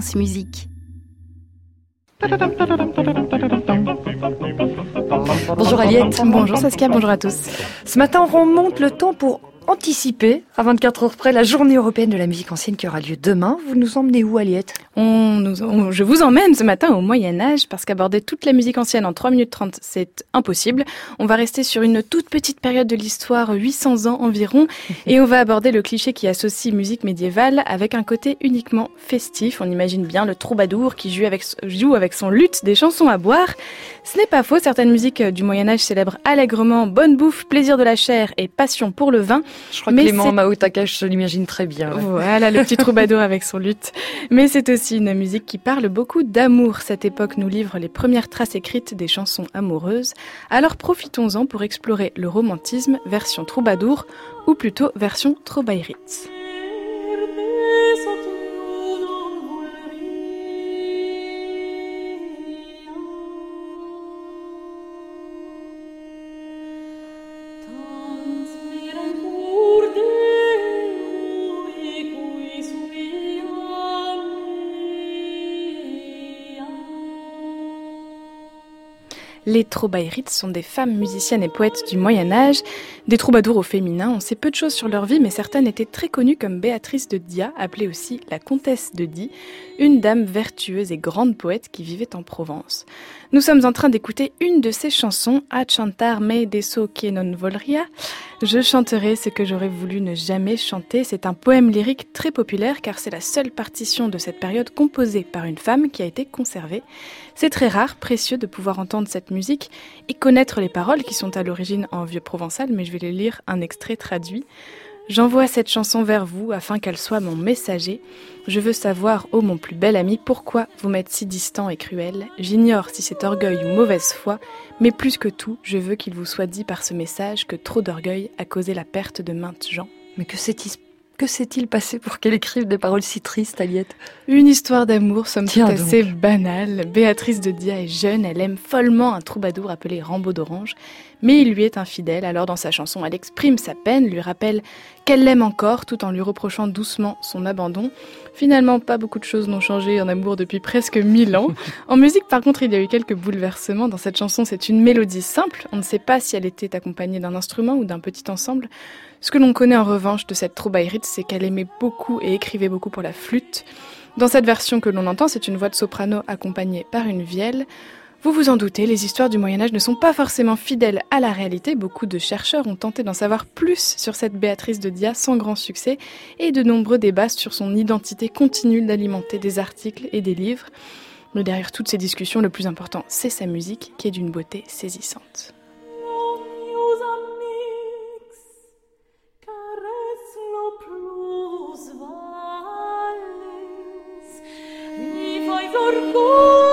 France Musique. Bonjour Aliette. Bonjour Saskia, bonjour à tous. Ce matin, on remonte le temps pour anticiper, à 24 heures près, la journée européenne de la musique ancienne qui aura lieu demain. Vous nous emmenez où, Aliette? On nous, Je vous emmène ce matin au Moyen-Âge parce qu'aborder toute la musique ancienne en 3 minutes 30, c'est impossible. On va rester sur une toute petite période de l'histoire, 800 ans environ, et on va aborder le cliché qui associe musique médiévale avec un côté uniquement festif. On imagine bien le troubadour qui joue avec, joue avec son luth des chansons à boire. Ce n'est pas faux, certaines musiques du Moyen-Âge célèbrent allègrement bonne bouffe, plaisir de la chair et passion pour le vin. Je crois que Clément Mao Takash, je l'imagine très bien. Voilà, le petit troubadour avec son luth. Mais c'est aussi une musique qui parle beaucoup d'amour. Cette époque nous livre les premières traces écrites des chansons amoureuses. Alors profitons-en pour explorer le romantisme version troubadour ou plutôt version troubaïrite. Les troubaïrites sont des femmes musiciennes et poètes du Moyen Âge, des troubadours au féminin. On sait peu de choses sur leur vie, mais certaines étaient très connues comme Béatrice de Dia, appelée aussi la comtesse de Die, une dame vertueuse et grande poète qui vivait en Provence. Nous sommes en train d'écouter une de ses chansons, A chantar me deso que non volria. Je chanterai ce que j'aurais voulu ne jamais chanter. C'est un poème lyrique très populaire car c'est la seule partition de cette période composée par une femme qui a été conservée. C'est très rare, précieux de pouvoir entendre cette musique et connaître les paroles qui sont à l'origine en vieux provençal, mais je vais les lire un extrait traduit. J'envoie cette chanson vers vous afin qu'elle soit mon messager. Je veux savoir, ô mon plus bel ami, pourquoi vous m'êtes si distant et cruel. J'ignore si c'est orgueil ou mauvaise foi, mais plus que tout, je veux qu'il vous soit dit par ce message que trop d'orgueil a causé la perte de maintes gens. Mais que c'est que s'est-il passé pour qu'elle écrive des paroles si tristes, Aliette? Une histoire d'amour, somme toute assez banale. Béatrice de Dia est jeune, elle aime follement un troubadour appelé Rambaud d'Orange, mais il lui est infidèle, alors dans sa chanson, elle exprime sa peine, lui rappelle qu'elle l'aime encore, tout en lui reprochant doucement son abandon. Finalement, pas beaucoup de choses n'ont changé en amour depuis presque mille ans. En musique, par contre, il y a eu quelques bouleversements. Dans cette chanson, c'est une mélodie simple, on ne sait pas si elle était accompagnée d'un instrument ou d'un petit ensemble. Ce que l'on connaît en revanche de cette troubaïrite, c'est qu'elle aimait beaucoup et écrivait beaucoup pour la flûte. Dans cette version que l'on entend, c'est une voix de soprano accompagnée par une vielle. Vous vous en doutez, les histoires du Moyen Âge ne sont pas forcément fidèles à la réalité. Beaucoup de chercheurs ont tenté d'en savoir plus sur cette Béatrice de Dia sans grand succès, et de nombreux débats sur son identité continuent d'alimenter des articles et des livres. Mais derrière toutes ces discussions, le plus important, c'est sa musique, qui est d'une beauté saisissante. mis.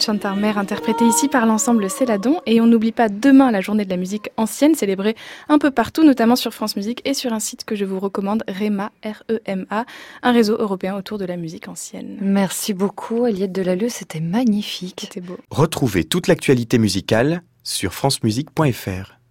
Chantarmer, interprété ici par l'ensemble Céladon. Et on n'oublie pas demain la journée de la musique ancienne, célébrée un peu partout, notamment sur France Musique et sur un site que je vous recommande, REMA, R-E-M-A, un réseau européen autour de la musique ancienne. Merci beaucoup, Eliette Delalleux, c'était magnifique. C'était beau. Retrouvez toute l'actualité musicale sur francemusique.fr.